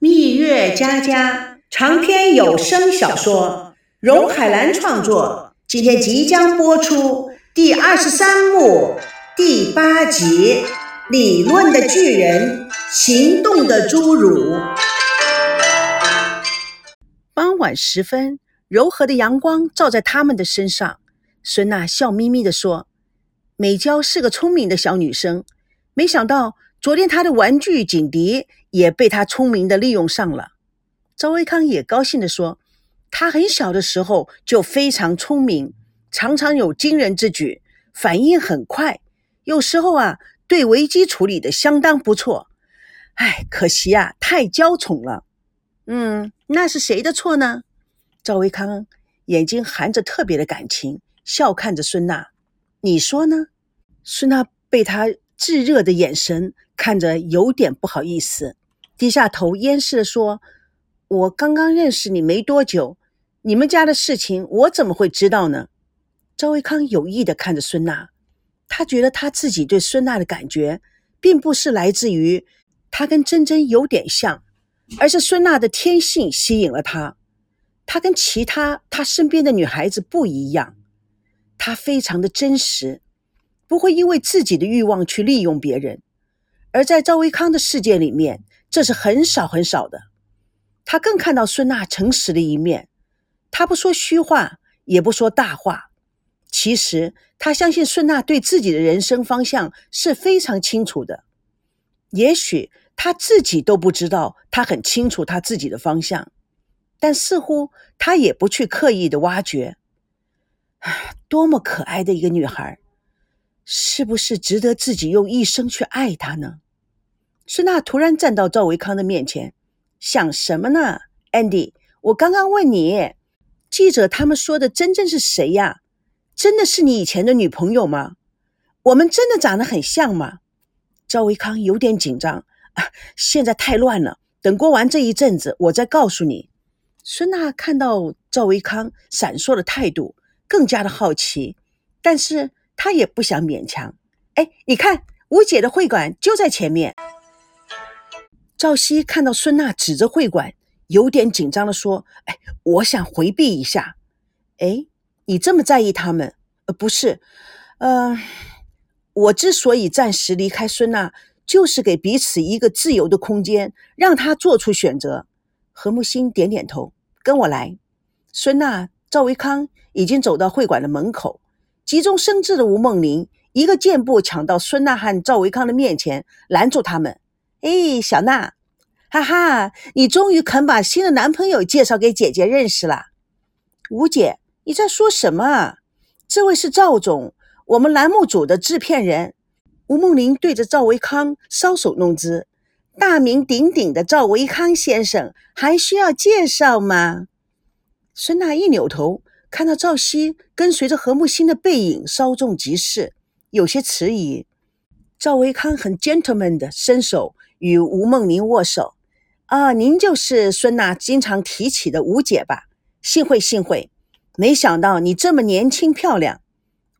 蜜月佳佳长篇有声小说，荣海兰创作，今天即将播出第二十三幕第八集：理论的巨人，行动的侏儒。傍晚时分，柔和的阳光照在他们的身上。孙娜笑眯眯地说：“美娇是个聪明的小女生，没想到。”昨天他的玩具警笛也被他聪明的利用上了。赵维康也高兴地说：“他很小的时候就非常聪明，常常有惊人之举，反应很快，有时候啊，对危机处理的相当不错。哎，可惜啊，太娇宠了。嗯，那是谁的错呢？”赵维康眼睛含着特别的感情，笑看着孙娜：“你说呢？”孙娜被他炙热的眼神。看着有点不好意思，低下头掩饰的说：“我刚刚认识你没多久，你们家的事情我怎么会知道呢？”赵维康有意的看着孙娜，他觉得他自己对孙娜的感觉，并不是来自于他跟珍珍有点像，而是孙娜的天性吸引了他。他跟其他他身边的女孩子不一样，他非常的真实，不会因为自己的欲望去利用别人。而在赵维康的世界里面，这是很少很少的。他更看到孙娜诚实的一面，他不说虚话，也不说大话。其实他相信孙娜对自己的人生方向是非常清楚的。也许他自己都不知道，他很清楚他自己的方向，但似乎他也不去刻意的挖掘。唉，多么可爱的一个女孩！是不是值得自己用一生去爱他呢？孙娜突然站到赵维康的面前，想什么呢？Andy，我刚刚问你，记者他们说的真正是谁呀？真的是你以前的女朋友吗？我们真的长得很像吗？赵维康有点紧张啊，现在太乱了，等过完这一阵子，我再告诉你。孙娜看到赵维康闪烁的态度，更加的好奇，但是。他也不想勉强。哎，你看，吴姐的会馆就在前面。赵熙看到孙娜指着会馆，有点紧张的说：“哎，我想回避一下。”哎，你这么在意他们？呃，不是，呃，我之所以暂时离开孙娜，就是给彼此一个自由的空间，让她做出选择。何木星点点头，跟我来。孙娜、赵维康已经走到会馆的门口。急中生智的吴梦玲一个箭步抢到孙娜和赵维康的面前，拦住他们。哎，小娜，哈哈，你终于肯把新的男朋友介绍给姐姐认识了。吴姐，你在说什么？这位是赵总，我们栏目组的制片人。吴梦玲对着赵维康搔首弄姿。大名鼎鼎的赵维康先生，还需要介绍吗？孙娜一扭头。看到赵熙跟随着何木星的背影稍纵即逝，有些迟疑。赵维康很 gentleman 的伸手与吴梦玲握手。啊，您就是孙娜经常提起的吴姐吧？幸会幸会，没想到你这么年轻漂亮。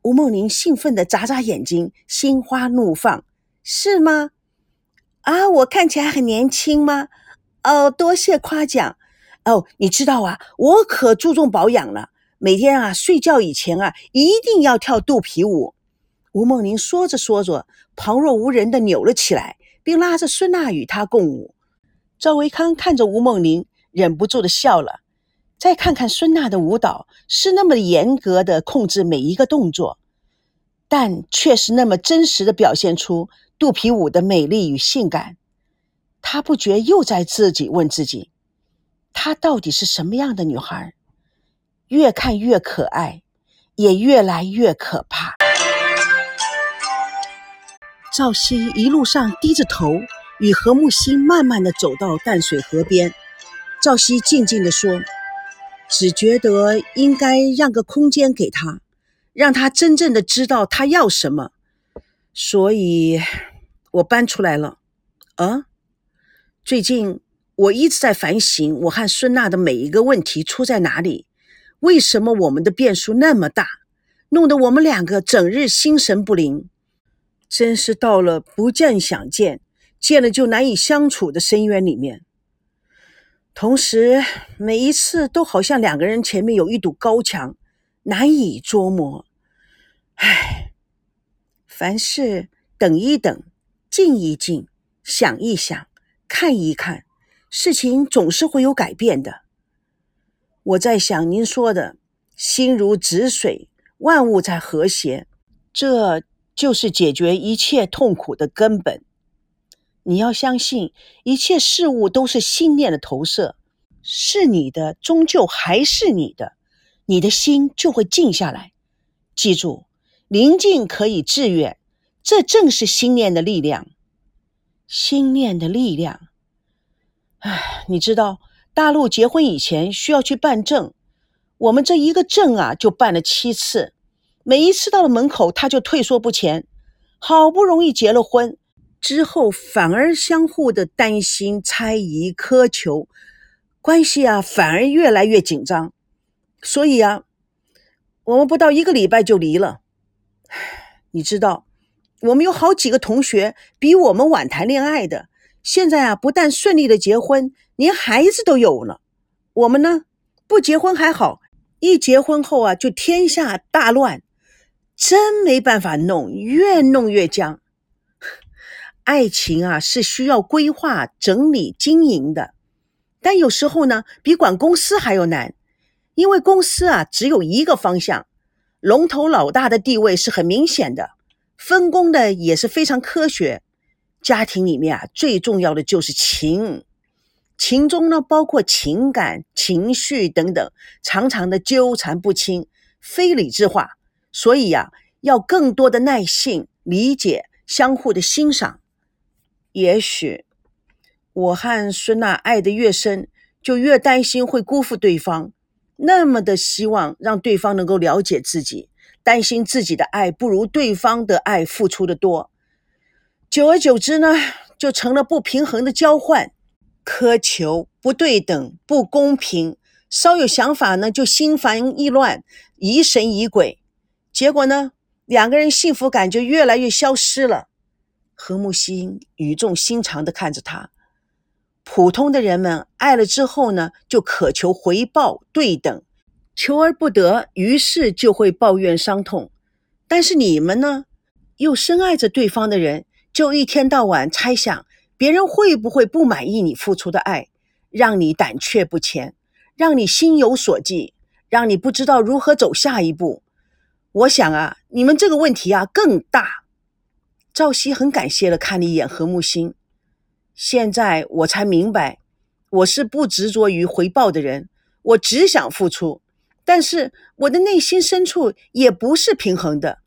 吴梦玲兴奋地眨眨眼睛，心花怒放，是吗？啊，我看起来很年轻吗？哦，多谢夸奖。哦，你知道啊，我可注重保养了。每天啊，睡觉以前啊，一定要跳肚皮舞。吴梦玲说着说着，旁若无人的扭了起来，并拉着孙娜与她共舞。赵维康看着吴梦玲，忍不住的笑了。再看看孙娜的舞蹈，是那么严格的控制每一个动作，但却是那么真实的表现出肚皮舞的美丽与性感。他不觉又在自己问自己：她到底是什么样的女孩？越看越可爱，也越来越可怕。赵熙一路上低着头，与何木星慢慢的走到淡水河边。赵熙静静的说：“只觉得应该让个空间给他，让他真正的知道他要什么。所以，我搬出来了。啊，最近我一直在反省，我和孙娜的每一个问题出在哪里。”为什么我们的变数那么大，弄得我们两个整日心神不宁？真是到了不见想见，见了就难以相处的深渊里面。同时每一次都好像两个人前面有一堵高墙，难以捉摸。唉，凡事等一等，静一静，想一想，看一看，事情总是会有改变的。我在想您说的“心如止水，万物在和谐”，这就是解决一切痛苦的根本。你要相信，一切事物都是心念的投射，是你的终究还是你的，你的心就会静下来。记住，宁静可以致远，这正是心念的力量。心念的力量。唉，你知道，大陆结婚以前需要去办证，我们这一个证啊，就办了七次，每一次到了门口，他就退缩不前。好不容易结了婚。之后反而相互的担心、猜疑、苛求，关系啊反而越来越紧张。所以啊，我们不到一个礼拜就离了。你知道，我们有好几个同学比我们晚谈恋爱的，现在啊不但顺利的结婚，连孩子都有了。我们呢，不结婚还好，一结婚后啊就天下大乱，真没办法弄，越弄越僵。爱情啊，是需要规划、整理、经营的，但有时候呢，比管公司还要难，因为公司啊只有一个方向，龙头老大的地位是很明显的，分工的也是非常科学。家庭里面啊，最重要的就是情，情中呢包括情感、情绪等等，常常的纠缠不清，非理智化，所以呀，要更多的耐性、理解、相互的欣赏。也许我和孙娜爱得越深，就越担心会辜负对方。那么的希望让对方能够了解自己，担心自己的爱不如对方的爱付出的多。久而久之呢，就成了不平衡的交换，苛求不对等、不公平。稍有想法呢，就心烦意乱、疑神疑鬼。结果呢，两个人幸福感就越来越消失了。何木心语重心长地看着他。普通的人们爱了之后呢，就渴求回报对等，求而不得，于是就会抱怨伤痛。但是你们呢，又深爱着对方的人，就一天到晚猜想别人会不会不满意你付出的爱，让你胆怯不前，让你心有所寄，让你不知道如何走下一步。我想啊，你们这个问题啊更大。赵熙很感谢的看了一眼何木星，现在我才明白，我是不执着于回报的人，我只想付出，但是我的内心深处也不是平衡的。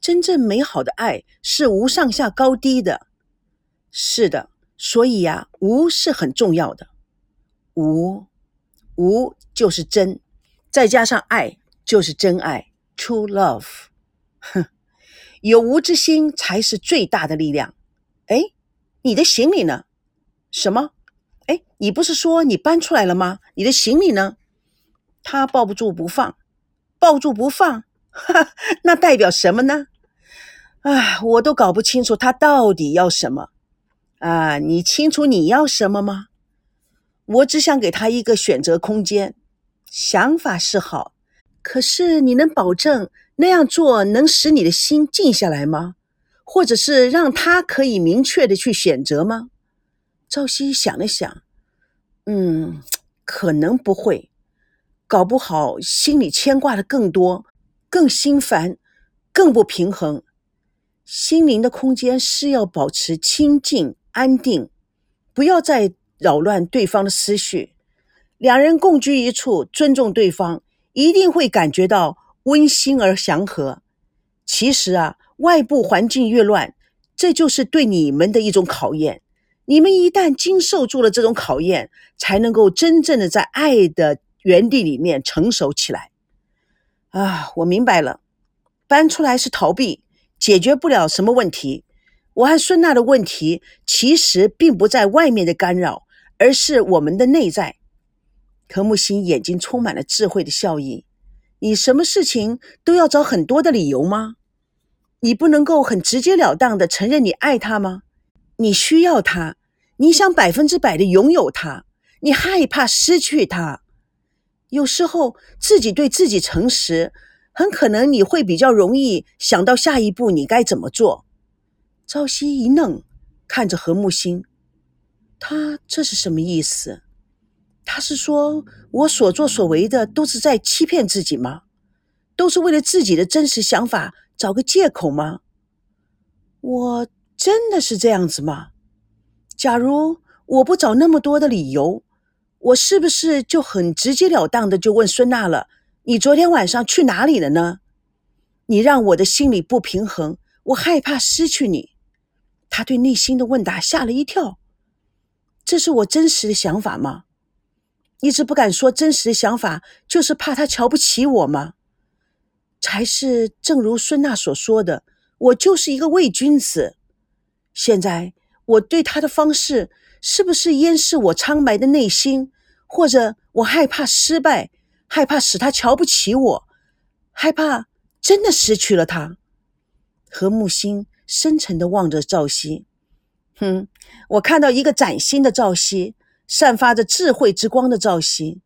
真正美好的爱是无上下高低的，是的，所以呀，无是很重要的，无，无就是真，再加上爱就是真爱，true love，哼。有无之心才是最大的力量。哎，你的行李呢？什么？哎，你不是说你搬出来了吗？你的行李呢？他抱不住不放，抱住不放，哈，那代表什么呢？啊，我都搞不清楚他到底要什么。啊，你清楚你要什么吗？我只想给他一个选择空间。想法是好，可是你能保证？那样做能使你的心静下来吗？或者是让他可以明确的去选择吗？赵熙想了想，嗯，可能不会，搞不好心里牵挂的更多，更心烦，更不平衡。心灵的空间是要保持清静安定，不要再扰乱对方的思绪。两人共居一处，尊重对方，一定会感觉到。温馨而祥和。其实啊，外部环境越乱，这就是对你们的一种考验。你们一旦经受住了这种考验，才能够真正的在爱的原地里面成熟起来。啊，我明白了，搬出来是逃避，解决不了什么问题。我和孙娜的问题其实并不在外面的干扰，而是我们的内在。何木心眼睛充满了智慧的笑意。你什么事情都要找很多的理由吗？你不能够很直截了当的承认你爱他吗？你需要他，你想百分之百的拥有他，你害怕失去他。有时候自己对自己诚实，很可能你会比较容易想到下一步你该怎么做。朝夕一愣，看着何木心，他这是什么意思？他是说我所作所为的都是在欺骗自己吗？都是为了自己的真实想法找个借口吗？我真的是这样子吗？假如我不找那么多的理由，我是不是就很直截了当的就问孙娜了？你昨天晚上去哪里了呢？你让我的心里不平衡，我害怕失去你。他对内心的问答吓了一跳。这是我真实的想法吗？一直不敢说真实的想法，就是怕他瞧不起我吗？才是正如孙娜所说的，我就是一个伪君子。现在我对他的方式，是不是掩饰我苍白的内心，或者我害怕失败，害怕使他瞧不起我，害怕真的失去了他？何木心深沉的望着赵熙，哼，我看到一个崭新的赵熙。散发着智慧之光的赵熙，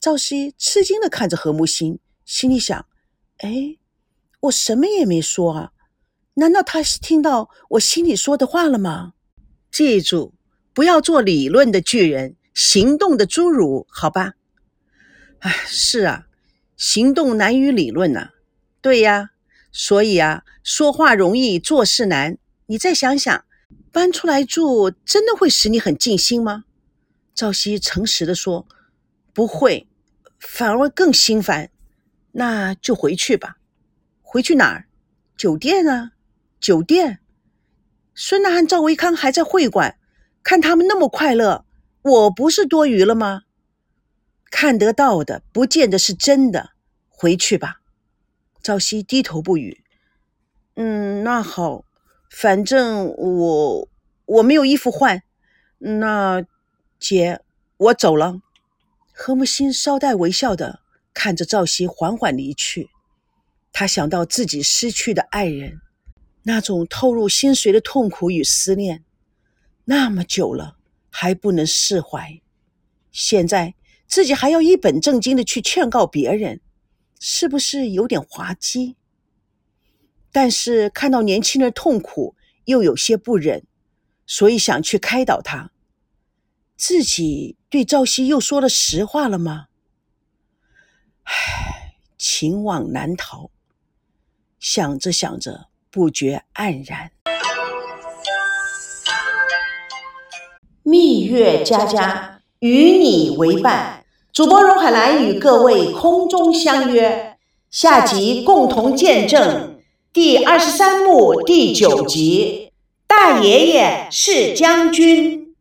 赵熙吃惊的看着何木心，心里想：哎，我什么也没说啊，难道他是听到我心里说的话了吗？记住，不要做理论的巨人，行动的侏儒，好吧？哎，是啊，行动难于理论呐。对呀，所以啊，说话容易做事难。你再想想，搬出来住，真的会使你很尽心吗？赵熙诚实的说：“不会，反而更心烦。那就回去吧。回去哪儿？酒店啊，酒店。孙娜和赵维康还在会馆，看他们那么快乐，我不是多余了吗？看得到的，不见得是真的。回去吧。”赵熙低头不语。嗯，那好，反正我我没有衣服换，那。姐，我走了。何木心稍带微笑的看着赵熙缓缓离去，他想到自己失去的爱人，那种透入心髓的痛苦与思念，那么久了还不能释怀，现在自己还要一本正经的去劝告别人，是不是有点滑稽？但是看到年轻人痛苦，又有些不忍，所以想去开导他。自己对赵熙又说了实话了吗？唉，情网难逃。想着想着，不觉黯然。蜜月佳佳与你为伴，主播荣海兰与各位空中相约，下集共同见证第二十三幕第九集：大爷爷是将军。